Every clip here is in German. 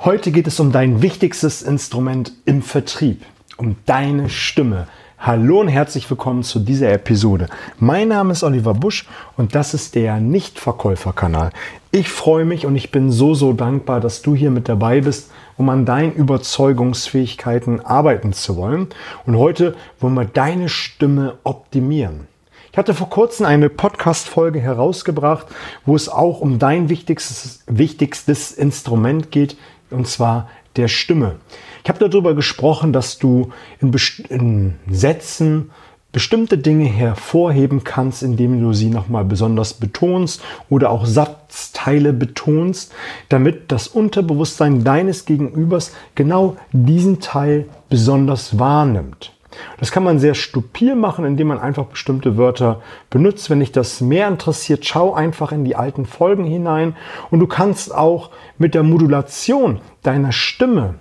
Heute geht es um dein wichtigstes Instrument im Vertrieb, um deine Stimme. Hallo und herzlich willkommen zu dieser Episode. Mein Name ist Oliver Busch und das ist der Nichtverkäuferkanal. Ich freue mich und ich bin so, so dankbar, dass du hier mit dabei bist, um an deinen Überzeugungsfähigkeiten arbeiten zu wollen. Und heute wollen wir deine Stimme optimieren. Ich hatte vor kurzem eine Podcast-Folge herausgebracht, wo es auch um dein wichtigstes, wichtigstes Instrument geht, und zwar der Stimme. Ich habe darüber gesprochen, dass du in, in Sätzen bestimmte Dinge hervorheben kannst, indem du sie nochmal besonders betonst oder auch Satzteile betonst, damit das Unterbewusstsein deines Gegenübers genau diesen Teil besonders wahrnimmt. Das kann man sehr stupide machen, indem man einfach bestimmte Wörter benutzt. Wenn dich das mehr interessiert, schau einfach in die alten Folgen hinein und du kannst auch mit der Modulation deiner Stimme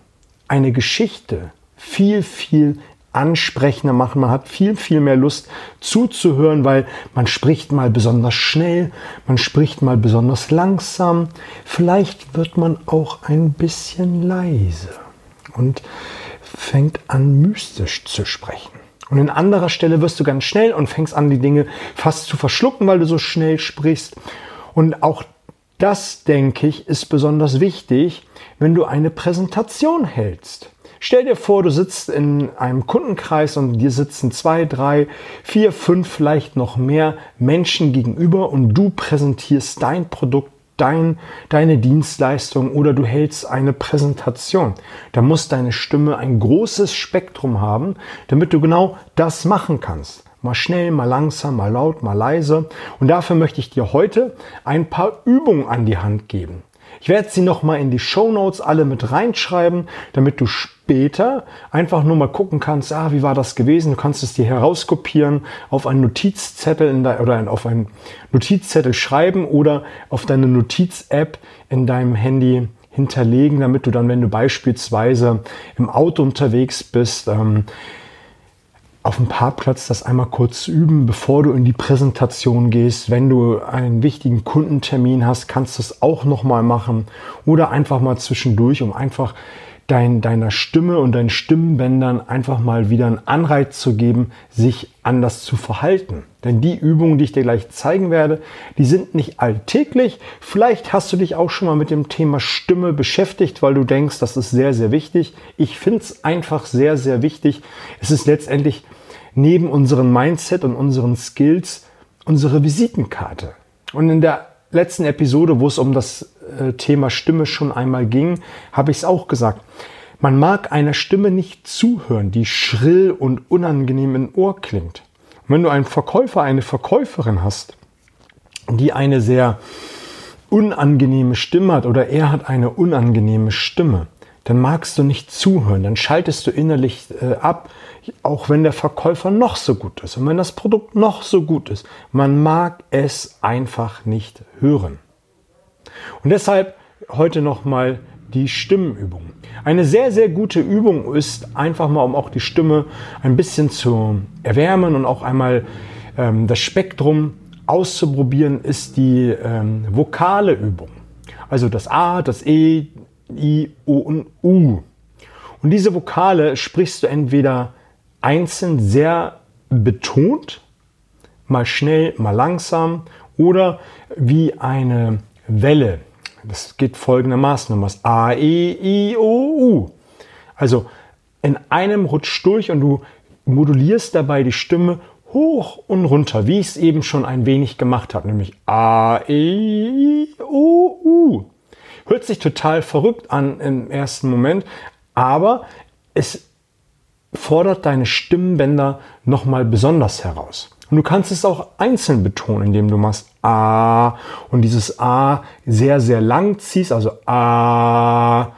eine Geschichte viel, viel ansprechender machen. Man hat viel, viel mehr Lust zuzuhören, weil man spricht mal besonders schnell, man spricht mal besonders langsam. Vielleicht wird man auch ein bisschen leise. Und fängt an mystisch zu sprechen. Und an anderer Stelle wirst du ganz schnell und fängst an, die Dinge fast zu verschlucken, weil du so schnell sprichst. Und auch das, denke ich, ist besonders wichtig, wenn du eine Präsentation hältst. Stell dir vor, du sitzt in einem Kundenkreis und dir sitzen zwei, drei, vier, fünf, vielleicht noch mehr Menschen gegenüber und du präsentierst dein Produkt dein, deine Dienstleistung oder du hältst eine Präsentation. Da muss deine Stimme ein großes Spektrum haben, damit du genau das machen kannst. Mal schnell, mal langsam, mal laut, mal leise. Und dafür möchte ich dir heute ein paar Übungen an die Hand geben. Ich werde sie nochmal in die Show Notes alle mit reinschreiben, damit du später einfach nur mal gucken kannst, ah, wie war das gewesen? Du kannst es dir herauskopieren, auf einen Notizzettel in de, oder auf einen Notizzettel schreiben oder auf deine Notiz-App in deinem Handy hinterlegen, damit du dann, wenn du beispielsweise im Auto unterwegs bist, ähm, auf dem Parkplatz das einmal kurz üben, bevor du in die Präsentation gehst. Wenn du einen wichtigen Kundentermin hast, kannst du es auch nochmal machen oder einfach mal zwischendurch, um einfach dein, deiner Stimme und deinen Stimmbändern einfach mal wieder einen Anreiz zu geben, sich anders zu verhalten. Denn die Übungen, die ich dir gleich zeigen werde, die sind nicht alltäglich. Vielleicht hast du dich auch schon mal mit dem Thema Stimme beschäftigt, weil du denkst, das ist sehr, sehr wichtig. Ich finde es einfach sehr, sehr wichtig. Es ist letztendlich neben unserem Mindset und unseren Skills unsere Visitenkarte. Und in der letzten Episode, wo es um das äh, Thema Stimme schon einmal ging, habe ich es auch gesagt. Man mag einer Stimme nicht zuhören, die schrill und unangenehm im Ohr klingt. Wenn du einen Verkäufer, eine Verkäuferin hast, die eine sehr unangenehme Stimme hat oder er hat eine unangenehme Stimme, dann magst du nicht zuhören, dann schaltest du innerlich äh, ab, auch wenn der Verkäufer noch so gut ist und wenn das Produkt noch so gut ist. Man mag es einfach nicht hören. Und deshalb heute nochmal die Stimmenübung. Eine sehr, sehr gute Übung ist einfach mal, um auch die Stimme ein bisschen zu erwärmen und auch einmal ähm, das Spektrum auszuprobieren, ist die ähm, vokale Übung. Also das A, das E, I, O und U. Und diese Vokale sprichst du entweder einzeln sehr betont, mal schnell, mal langsam oder wie eine Welle. Das geht folgendermaßen um A, E, I, O, U. Also in einem Rutsch durch und du modulierst dabei die Stimme hoch und runter, wie ich es eben schon ein wenig gemacht habe, nämlich A, E, I, O, U. Hört sich total verrückt an im ersten Moment, aber es fordert deine Stimmbänder nochmal besonders heraus. Und du kannst es auch einzeln betonen, indem du machst A und dieses A sehr, sehr lang ziehst, also A.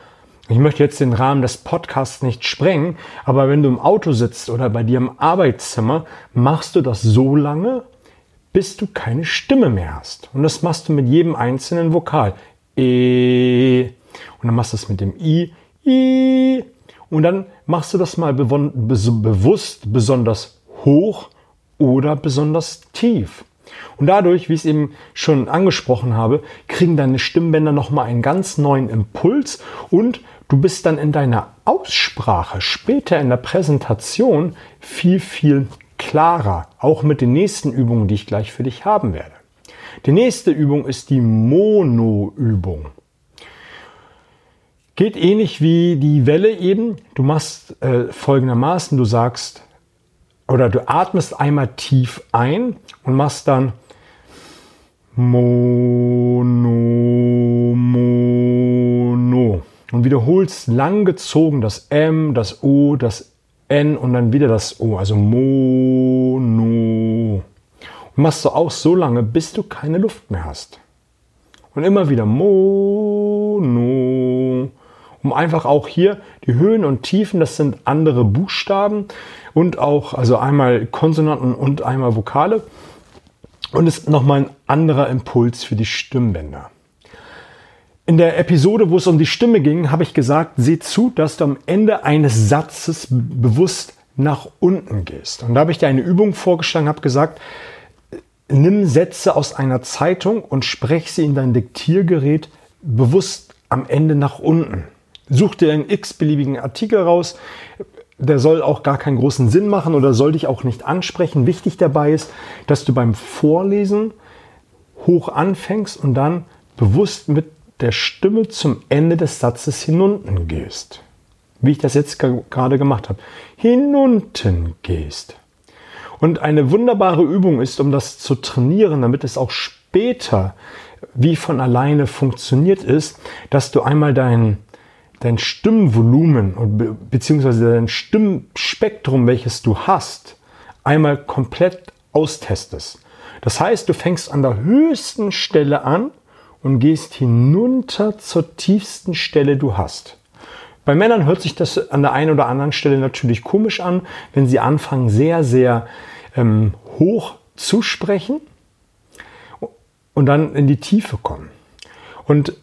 Ich möchte jetzt den Rahmen des Podcasts nicht sprengen, aber wenn du im Auto sitzt oder bei dir im Arbeitszimmer, machst du das so lange, bis du keine Stimme mehr hast. Und das machst du mit jedem einzelnen Vokal. E. Und dann machst du es mit dem I. I. Und dann machst du das mal bewusst besonders hoch oder besonders tief. Und dadurch, wie ich es eben schon angesprochen habe, kriegen deine Stimmbänder nochmal einen ganz neuen Impuls und du bist dann in deiner Aussprache später in der Präsentation viel, viel klarer, auch mit den nächsten Übungen, die ich gleich für dich haben werde. Die nächste Übung ist die Mono-Übung. Geht ähnlich wie die Welle eben. Du machst äh, folgendermaßen, du sagst oder du atmest einmal tief ein und machst dann Mono, Mono und wiederholst lang gezogen das M, das O, das N und dann wieder das O, also Mono. Und machst du auch so lange, bis du keine Luft mehr hast. Und immer wieder Mono um einfach auch hier die Höhen und Tiefen, das sind andere Buchstaben und auch, also einmal Konsonanten und einmal Vokale. Und es ist nochmal ein anderer Impuls für die Stimmbänder. In der Episode, wo es um die Stimme ging, habe ich gesagt, seh zu, dass du am Ende eines Satzes bewusst nach unten gehst. Und da habe ich dir eine Übung vorgeschlagen, habe gesagt, nimm Sätze aus einer Zeitung und sprech sie in dein Diktiergerät bewusst am Ende nach unten. Such dir einen x-beliebigen Artikel raus. Der soll auch gar keinen großen Sinn machen oder soll dich auch nicht ansprechen. Wichtig dabei ist, dass du beim Vorlesen hoch anfängst und dann bewusst mit der Stimme zum Ende des Satzes hinunten gehst. Wie ich das jetzt gerade gemacht habe. Hinunten gehst. Und eine wunderbare Übung ist, um das zu trainieren, damit es auch später wie von alleine funktioniert ist, dass du einmal deinen dein Stimmvolumen beziehungsweise dein Stimmspektrum, welches du hast, einmal komplett austestest. Das heißt, du fängst an der höchsten Stelle an und gehst hinunter zur tiefsten Stelle du hast. Bei Männern hört sich das an der einen oder anderen Stelle natürlich komisch an, wenn sie anfangen sehr, sehr ähm, hoch zu sprechen und dann in die Tiefe kommen. Und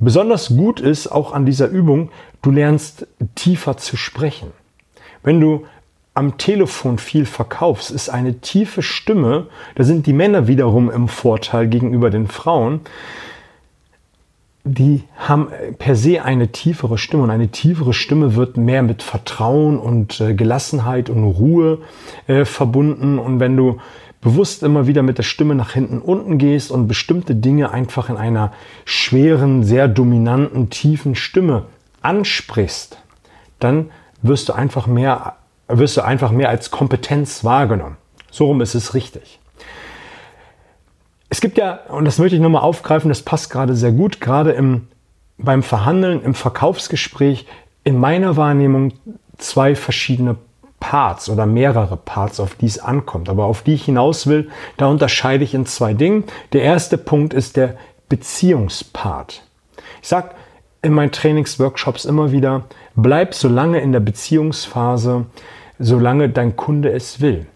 Besonders gut ist auch an dieser Übung, du lernst tiefer zu sprechen. Wenn du am Telefon viel verkaufst, ist eine tiefe Stimme, da sind die Männer wiederum im Vorteil gegenüber den Frauen, die haben per se eine tiefere Stimme und eine tiefere Stimme wird mehr mit Vertrauen und äh, Gelassenheit und Ruhe äh, verbunden und wenn du bewusst immer wieder mit der Stimme nach hinten unten gehst und bestimmte Dinge einfach in einer schweren, sehr dominanten, tiefen Stimme ansprichst, dann wirst du einfach mehr, wirst du einfach mehr als Kompetenz wahrgenommen. So rum ist es richtig. Es gibt ja, und das möchte ich nochmal aufgreifen, das passt gerade sehr gut, gerade im, beim Verhandeln, im Verkaufsgespräch, in meiner Wahrnehmung zwei verschiedene Parts oder mehrere Parts, auf die es ankommt. Aber auf die ich hinaus will, da unterscheide ich in zwei Dingen. Der erste Punkt ist der Beziehungspart. Ich sage in meinen Trainingsworkshops immer wieder, bleib so lange in der Beziehungsphase, solange dein Kunde es will.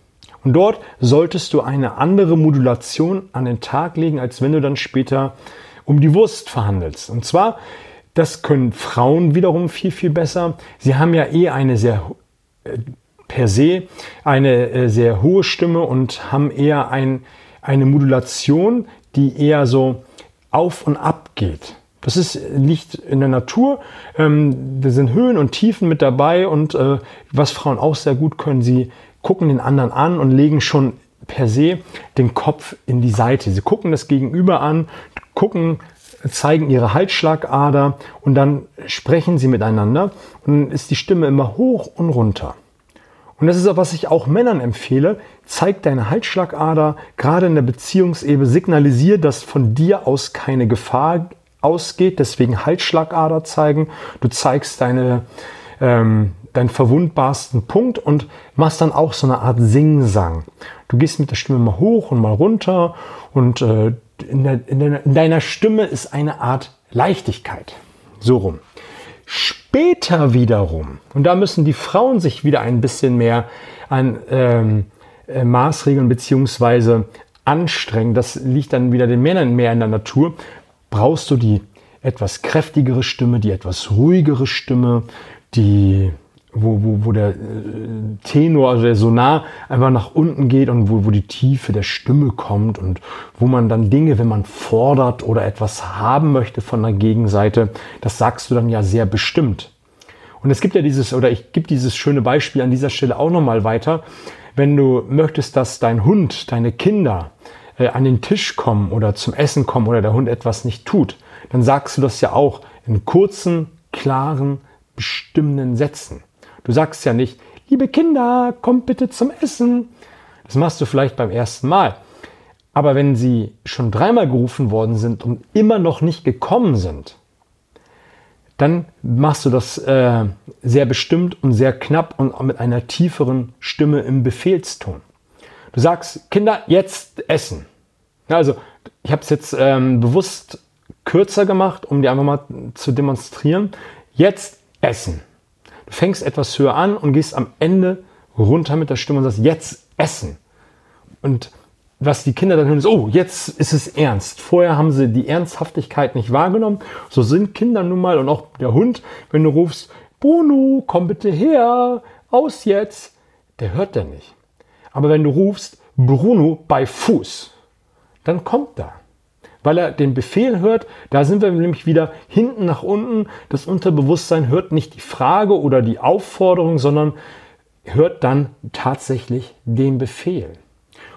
Und dort solltest du eine andere Modulation an den Tag legen, als wenn du dann später um die Wurst verhandelst. Und zwar, das können Frauen wiederum viel, viel besser. Sie haben ja eh eine sehr äh, per se eine äh, sehr hohe Stimme und haben eher ein, eine Modulation, die eher so auf und ab geht. Das ist, liegt in der Natur. Ähm, da sind Höhen und Tiefen mit dabei und äh, was Frauen auch sehr gut können, sie gucken den anderen an und legen schon per se den Kopf in die Seite. Sie gucken das Gegenüber an, gucken, zeigen ihre Halsschlagader und dann sprechen sie miteinander und dann ist die Stimme immer hoch und runter. Und das ist auch, was ich auch Männern empfehle. Zeig deine Halsschlagader, gerade in der Beziehungsebene, signalisiere, dass von dir aus keine Gefahr ausgeht. Deswegen Halsschlagader zeigen. Du zeigst deine, ähm, deinen verwundbarsten Punkt und machst dann auch so eine Art Singsang. Du gehst mit der Stimme mal hoch und mal runter und äh, in, der, in, der, in deiner Stimme ist eine Art Leichtigkeit. So rum. Später wiederum, und da müssen die Frauen sich wieder ein bisschen mehr an ähm, äh, Maßregeln beziehungsweise anstrengen, das liegt dann wieder den Männern mehr in der Natur, brauchst du die etwas kräftigere Stimme, die etwas ruhigere Stimme, die wo, wo, wo der äh, Tenor, also der Sonar einfach nach unten geht und wo, wo die Tiefe der Stimme kommt und wo man dann Dinge, wenn man fordert oder etwas haben möchte von der Gegenseite, das sagst du dann ja sehr bestimmt. Und es gibt ja dieses, oder ich gebe dieses schöne Beispiel an dieser Stelle auch nochmal weiter. Wenn du möchtest, dass dein Hund, deine Kinder äh, an den Tisch kommen oder zum Essen kommen oder der Hund etwas nicht tut, dann sagst du das ja auch in kurzen, klaren, bestimmenden Sätzen. Du sagst ja nicht, liebe Kinder, kommt bitte zum Essen. Das machst du vielleicht beim ersten Mal. Aber wenn sie schon dreimal gerufen worden sind und immer noch nicht gekommen sind, dann machst du das äh, sehr bestimmt und sehr knapp und mit einer tieferen Stimme im Befehlston. Du sagst, Kinder, jetzt essen. Also, ich habe es jetzt ähm, bewusst kürzer gemacht, um dir einfach mal zu demonstrieren. Jetzt essen. Fängst etwas höher an und gehst am Ende runter mit der Stimme und sagst, jetzt essen. Und was die Kinder dann hören, ist, oh, jetzt ist es ernst. Vorher haben sie die Ernsthaftigkeit nicht wahrgenommen. So sind Kinder nun mal und auch der Hund, wenn du rufst, Bruno, komm bitte her, aus jetzt, der hört der nicht. Aber wenn du rufst, Bruno bei Fuß, dann kommt er weil er den Befehl hört. Da sind wir nämlich wieder hinten nach unten. Das Unterbewusstsein hört nicht die Frage oder die Aufforderung, sondern hört dann tatsächlich den Befehl.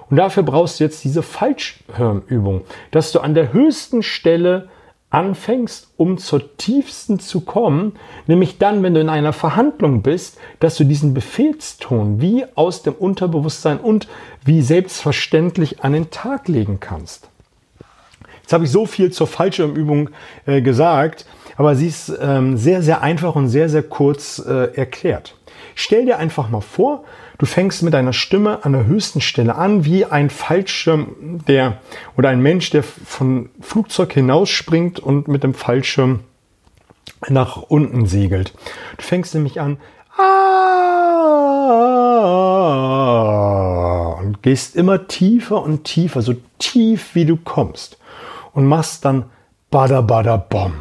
Und dafür brauchst du jetzt diese Falschhörübung, dass du an der höchsten Stelle anfängst, um zur tiefsten zu kommen, nämlich dann, wenn du in einer Verhandlung bist, dass du diesen Befehlston wie aus dem Unterbewusstsein und wie selbstverständlich an den Tag legen kannst. Jetzt habe ich so viel zur Fallschirmübung äh, gesagt, aber sie ist ähm, sehr, sehr einfach und sehr, sehr kurz äh, erklärt. Stell dir einfach mal vor, du fängst mit deiner Stimme an der höchsten Stelle an, wie ein Fallschirm, der oder ein Mensch, der von Flugzeug hinausspringt und mit dem Fallschirm nach unten segelt. Du fängst nämlich an ah, und gehst immer tiefer und tiefer, so tief wie du kommst und machst dann Bada Bada Bom.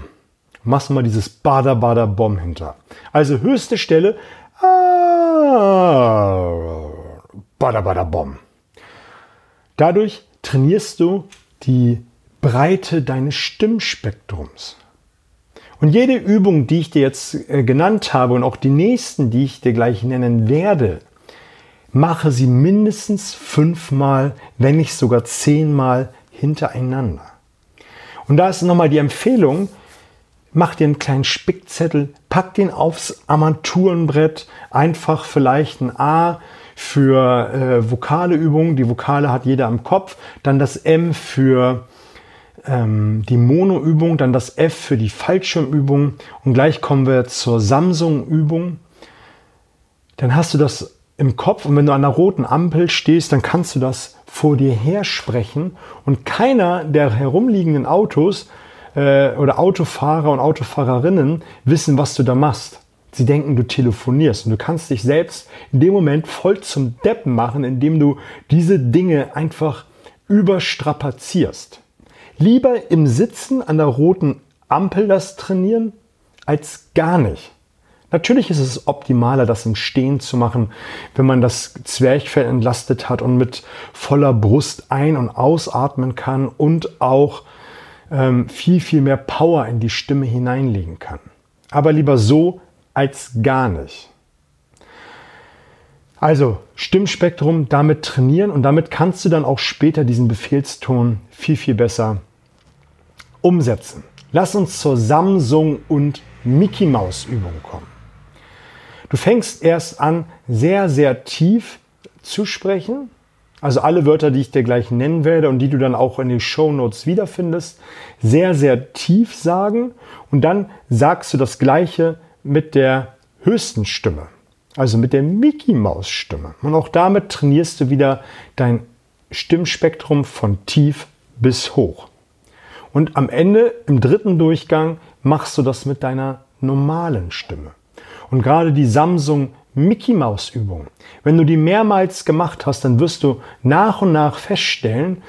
Machst mal dieses Bada Bada Bom hinter. Also höchste Stelle ah, Bada Bada Bom. Dadurch trainierst du die Breite deines Stimmspektrums. Und jede Übung, die ich dir jetzt äh, genannt habe und auch die nächsten, die ich dir gleich nennen werde, mache sie mindestens fünfmal, wenn nicht sogar zehnmal hintereinander. Und da ist nochmal die Empfehlung, mach dir einen kleinen Spickzettel, pack den aufs Armaturenbrett, einfach vielleicht ein A für äh, vokale Übungen, die Vokale hat jeder im Kopf, dann das M für ähm, die Mono-Übung, dann das F für die Fallschirmübung und gleich kommen wir zur Samsung-Übung. Dann hast du das im Kopf und wenn du an der roten Ampel stehst, dann kannst du das vor dir her sprechen und keiner der herumliegenden Autos äh, oder Autofahrer und Autofahrerinnen wissen, was du da machst. Sie denken, du telefonierst und du kannst dich selbst in dem Moment voll zum Deppen machen, indem du diese Dinge einfach überstrapazierst. Lieber im Sitzen an der roten Ampel das trainieren, als gar nicht. Natürlich ist es optimaler, das im Stehen zu machen, wenn man das Zwerchfell entlastet hat und mit voller Brust ein- und ausatmen kann und auch ähm, viel, viel mehr Power in die Stimme hineinlegen kann. Aber lieber so als gar nicht. Also Stimmspektrum damit trainieren und damit kannst du dann auch später diesen Befehlston viel, viel besser umsetzen. Lass uns zur Samsung und Mickey Maus Übung kommen. Du fängst erst an, sehr, sehr tief zu sprechen. Also alle Wörter, die ich dir gleich nennen werde und die du dann auch in den Show Notes wiederfindest, sehr, sehr tief sagen. Und dann sagst du das Gleiche mit der höchsten Stimme. Also mit der Mickey Maus Stimme. Und auch damit trainierst du wieder dein Stimmspektrum von tief bis hoch. Und am Ende, im dritten Durchgang, machst du das mit deiner normalen Stimme. Und gerade die Samsung Mickey Maus Übung, wenn du die mehrmals gemacht hast, dann wirst du nach und nach feststellen,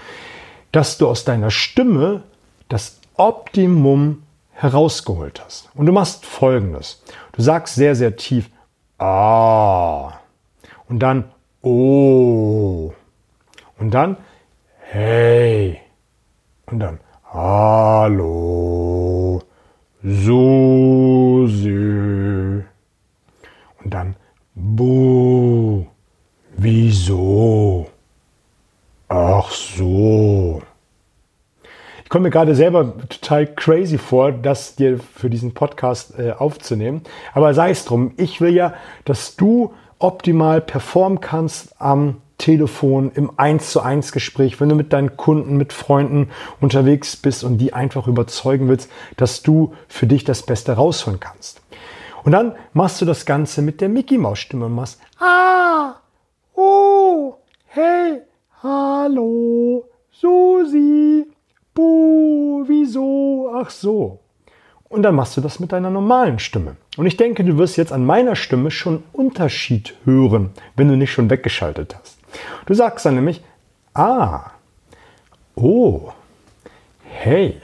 dass du aus deiner Stimme das Optimum herausgeholt hast. Und du machst folgendes. Du sagst sehr, sehr tief A. Und dann O. Und dann Hey. Und dann Hallo. Susi. Und dann Bu. Wieso? Ach so. Ich komme mir gerade selber total crazy vor, das dir für diesen Podcast äh, aufzunehmen. Aber sei es drum, ich will ja, dass du optimal performen kannst am Telefon, im 1 zu 1 Gespräch, wenn du mit deinen Kunden, mit Freunden unterwegs bist und die einfach überzeugen willst, dass du für dich das Beste rausholen kannst. Und dann machst du das Ganze mit der Mickey Maus Stimme und machst Ah, oh, hey, hallo, Susi, wieso, ach so. Und dann machst du das mit deiner normalen Stimme. Und ich denke, du wirst jetzt an meiner Stimme schon Unterschied hören, wenn du nicht schon weggeschaltet hast. Du sagst dann nämlich, ah, oh, hey,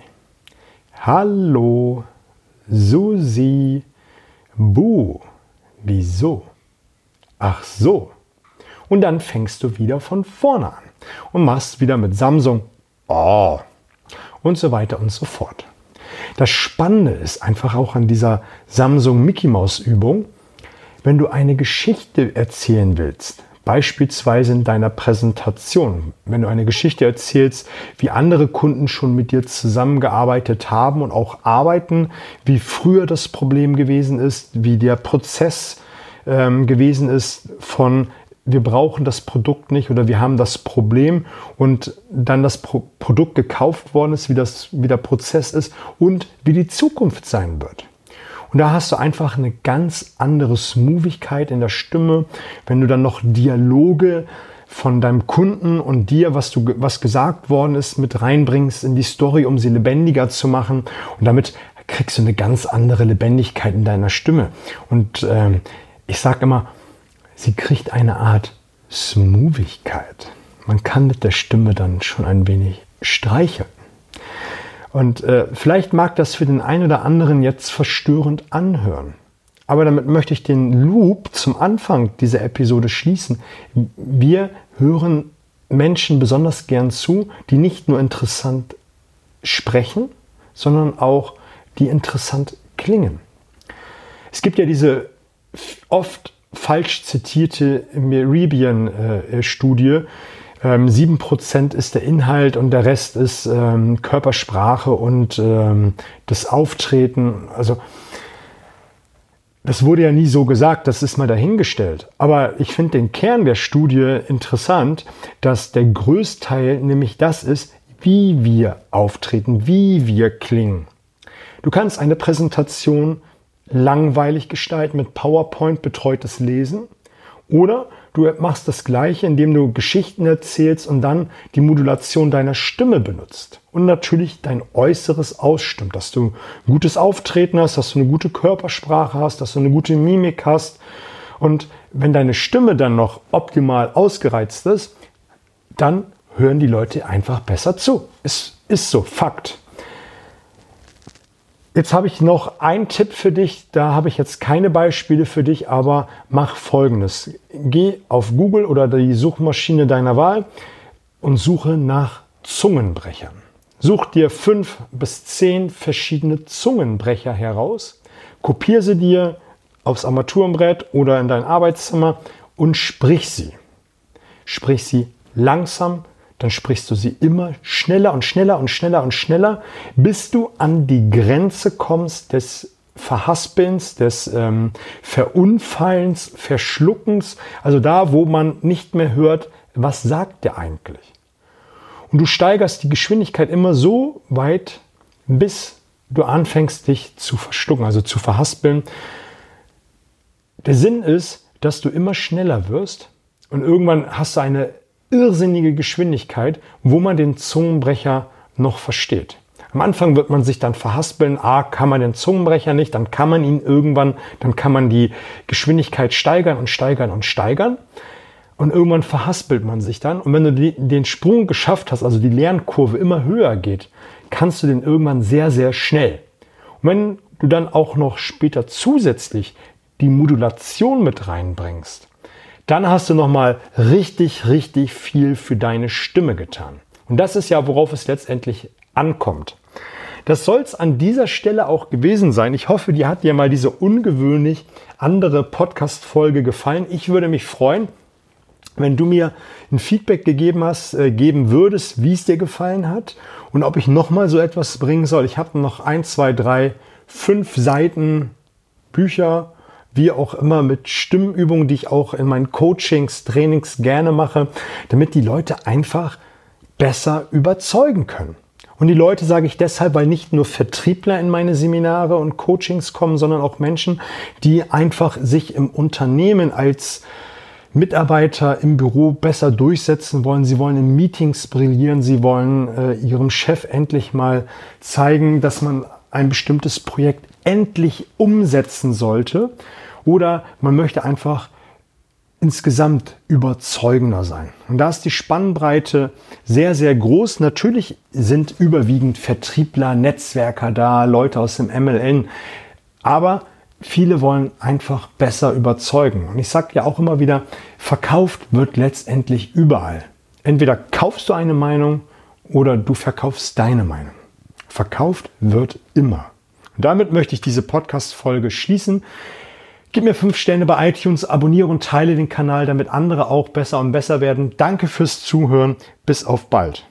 hallo, Susi, buh, wieso? Ach so. Und dann fängst du wieder von vorne an und machst wieder mit Samsung, oh, und so weiter und so fort. Das Spannende ist einfach auch an dieser Samsung Mickey Maus Übung, wenn du eine Geschichte erzählen willst, Beispielsweise in deiner Präsentation, wenn du eine Geschichte erzählst, wie andere Kunden schon mit dir zusammengearbeitet haben und auch arbeiten, wie früher das Problem gewesen ist, wie der Prozess ähm, gewesen ist von wir brauchen das Produkt nicht oder wir haben das Problem und dann das Pro Produkt gekauft worden ist, wie, das, wie der Prozess ist und wie die Zukunft sein wird. Und da hast du einfach eine ganz andere Smoothigkeit in der Stimme, wenn du dann noch Dialoge von deinem Kunden und dir, was du was gesagt worden ist, mit reinbringst in die Story, um sie lebendiger zu machen. Und damit kriegst du eine ganz andere Lebendigkeit in deiner Stimme. Und ähm, ich sage immer, sie kriegt eine Art Smoothigkeit. Man kann mit der Stimme dann schon ein wenig streicheln. Und äh, vielleicht mag das für den einen oder anderen jetzt verstörend anhören. Aber damit möchte ich den Loop zum Anfang dieser Episode schließen. Wir hören Menschen besonders gern zu, die nicht nur interessant sprechen, sondern auch die interessant klingen. Es gibt ja diese oft falsch zitierte Meribian-Studie, äh, ähm, 7% ist der Inhalt und der Rest ist ähm, Körpersprache und ähm, das Auftreten. Also das wurde ja nie so gesagt, das ist mal dahingestellt. Aber ich finde den Kern der Studie interessant, dass der Größteil nämlich das ist, wie wir auftreten, wie wir klingen. Du kannst eine Präsentation langweilig gestalten mit PowerPoint betreutes Lesen oder Du machst das Gleiche, indem du Geschichten erzählst und dann die Modulation deiner Stimme benutzt. Und natürlich dein Äußeres ausstimmt, dass du ein gutes Auftreten hast, dass du eine gute Körpersprache hast, dass du eine gute Mimik hast. Und wenn deine Stimme dann noch optimal ausgereizt ist, dann hören die Leute einfach besser zu. Es ist so, Fakt. Jetzt habe ich noch einen Tipp für dich. Da habe ich jetzt keine Beispiele für dich, aber mach folgendes. Geh auf Google oder die Suchmaschine deiner Wahl und suche nach Zungenbrechern. Such dir fünf bis zehn verschiedene Zungenbrecher heraus, kopiere sie dir aufs Armaturenbrett oder in dein Arbeitszimmer und sprich sie. Sprich sie langsam, dann sprichst du sie immer schneller und schneller und schneller und schneller, bis du an die Grenze kommst des Verhaspelns, des ähm, Verunfallens, Verschluckens, also da, wo man nicht mehr hört, was sagt der eigentlich. Und du steigerst die Geschwindigkeit immer so weit, bis du anfängst, dich zu verschlucken, also zu verhaspeln. Der Sinn ist, dass du immer schneller wirst und irgendwann hast du eine irrsinnige Geschwindigkeit, wo man den Zungenbrecher noch versteht. Am Anfang wird man sich dann verhaspeln, ah, kann man den Zungenbrecher nicht, dann kann man ihn irgendwann, dann kann man die Geschwindigkeit steigern und steigern und steigern. Und irgendwann verhaspelt man sich dann. Und wenn du den Sprung geschafft hast, also die Lernkurve immer höher geht, kannst du den irgendwann sehr, sehr schnell. Und wenn du dann auch noch später zusätzlich die Modulation mit reinbringst, dann hast du nochmal richtig, richtig viel für deine Stimme getan. Und das ist ja, worauf es letztendlich ankommt. Das soll es an dieser Stelle auch gewesen sein. Ich hoffe, dir hat dir mal diese ungewöhnlich andere Podcast-Folge gefallen. Ich würde mich freuen, wenn du mir ein Feedback gegeben hast, äh, geben würdest, wie es dir gefallen hat und ob ich nochmal so etwas bringen soll. Ich habe noch ein, zwei, drei, fünf Seiten Bücher, wie auch immer, mit Stimmübungen, die ich auch in meinen Coachings, Trainings gerne mache, damit die Leute einfach besser überzeugen können. Und die Leute sage ich deshalb, weil nicht nur Vertriebler in meine Seminare und Coachings kommen, sondern auch Menschen, die einfach sich im Unternehmen als Mitarbeiter im Büro besser durchsetzen wollen. Sie wollen in Meetings brillieren. Sie wollen äh, ihrem Chef endlich mal zeigen, dass man ein bestimmtes Projekt endlich umsetzen sollte. Oder man möchte einfach insgesamt überzeugender sein. Und da ist die Spannbreite sehr, sehr groß. Natürlich sind überwiegend Vertriebler, Netzwerker da, Leute aus dem MLN. Aber viele wollen einfach besser überzeugen. Und ich sage ja auch immer wieder, verkauft wird letztendlich überall. Entweder kaufst du eine Meinung oder du verkaufst deine Meinung. Verkauft wird immer. Und damit möchte ich diese Podcast-Folge schließen. Gib mir fünf Sterne bei iTunes, abonniere und teile den Kanal, damit andere auch besser und besser werden. Danke fürs Zuhören. Bis auf bald.